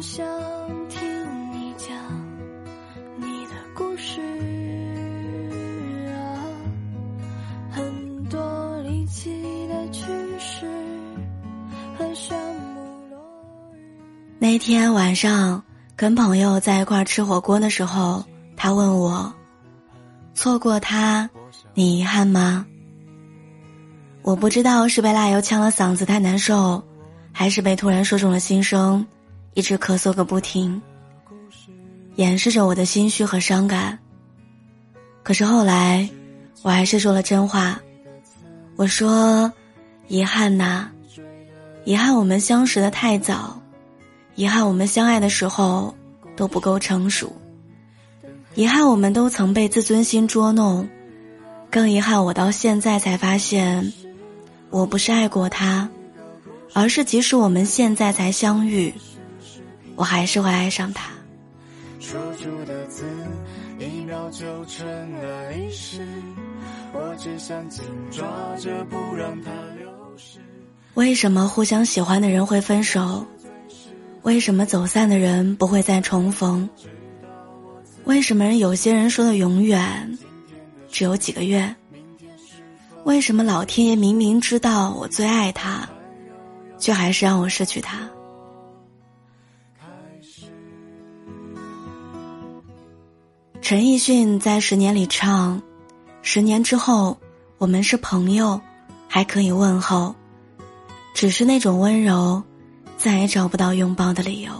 想听你讲你的故事啊，很多离奇的趣事和炫目落。那天晚上跟朋友在一块吃火锅的时候，他问我：“错过他，你遗憾吗？”我不知道是被辣油呛了嗓子太难受，还是被突然说中了心声，一直咳嗽个不停，掩饰着我的心虚和伤感。可是后来，我还是说了真话，我说：“遗憾呐，遗憾我们相识的太早，遗憾我们相爱的时候都不够成熟，遗憾我们都曾被自尊心捉弄，更遗憾我到现在才发现。”我不是爱过他，而是即使我们现在才相遇，我还是会爱上他。说出的字，一秒就成了历史。我只想紧抓着，不让它流失。为什么互相喜欢的人会分手？为什么走散的人不会再重逢？为什么有些人说的永远，只有几个月？为什么老天爷明明知道我最爱他，却还是让我失去他？陈奕迅在《十年》里唱：“十年之后，我们是朋友，还可以问候，只是那种温柔，再也找不到拥抱的理由。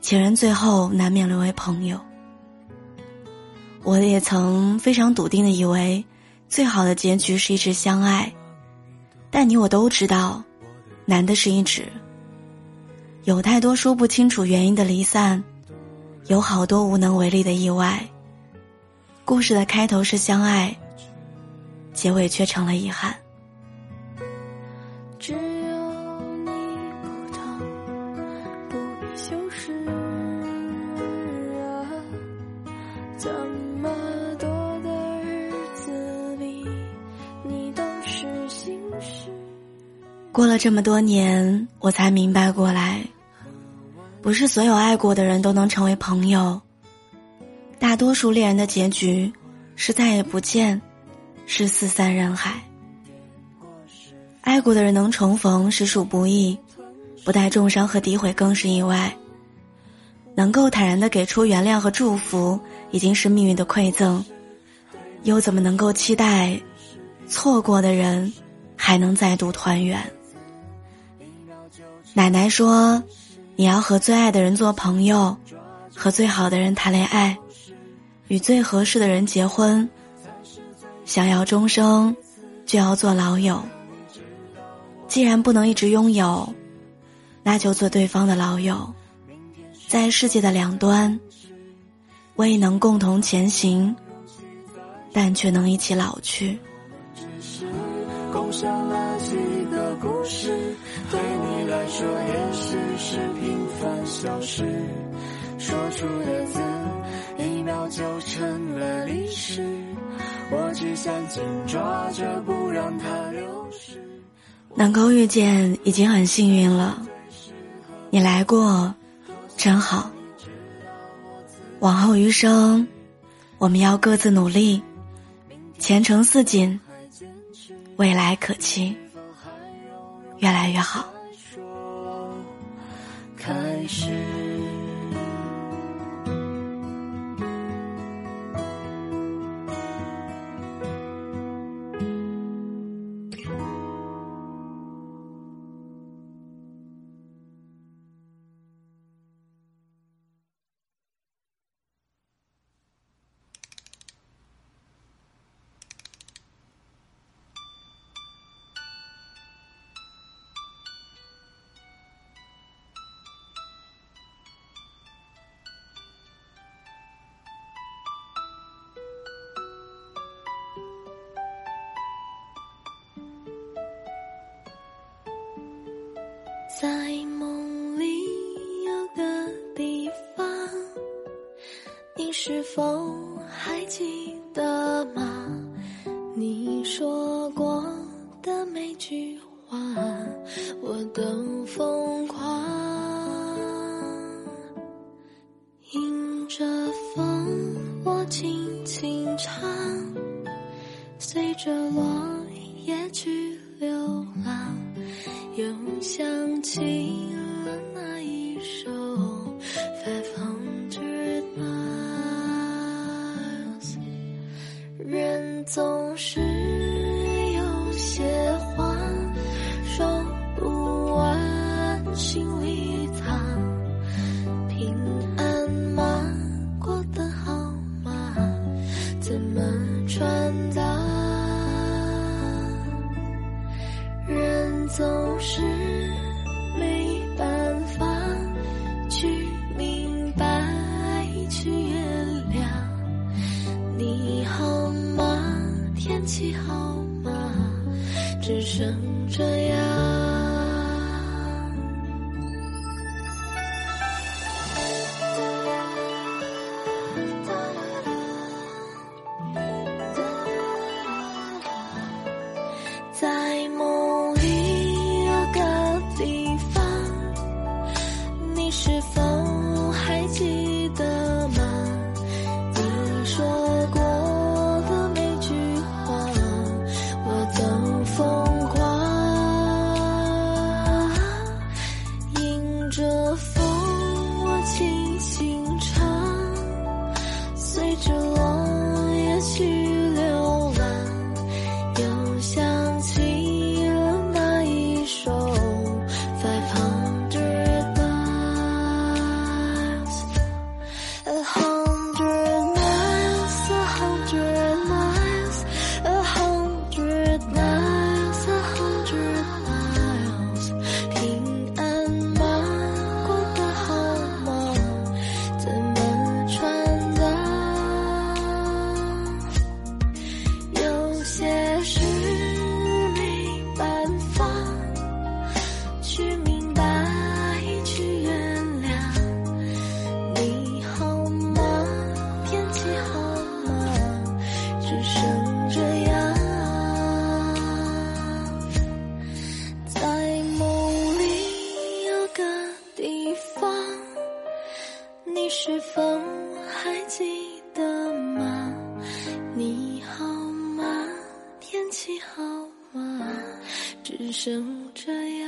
情人最后难免沦为朋友。”我也曾非常笃定的以为。最好的结局是一直相爱，但你我都知道，难的是一直。有太多说不清楚原因的离散，有好多无能为力的意外。故事的开头是相爱，结尾却成了遗憾。只有你不懂，不必修饰啊，这么多的日子里，你都是心事。过了这么多年，我才明白过来，不是所有爱过的人都能成为朋友。大多数恋人的结局是再也不见，是四散人海。爱过的人能重逢实属不易，不带重伤和诋毁更是意外。能够坦然的给出原谅和祝福，已经是命运的馈赠，又怎么能够期待错过的人还能再度团圆？奶奶说：“你要和最爱的人做朋友，和最好的人谈恋爱，与最合适的人结婚。想要终生，就要做老友。既然不能一直拥有，那就做对方的老友，在世界的两端，未能共同前行，但却能一起老去。”共享了几个故事，对你来说也许是平凡小事。说出的字，一秒就成了历史。我只想紧抓着，不让它流失。能够遇见已经很幸运了，你来过，真好。往后余生，我们要各自努力，前程似锦。未来可期，越来越好。是在梦里有个地方你是否还记得吗？你说过的每句话我都疯狂迎着风我轻轻唱起好吗？只剩这样。情。是否还记得吗？你好吗？天气好吗？只剩这样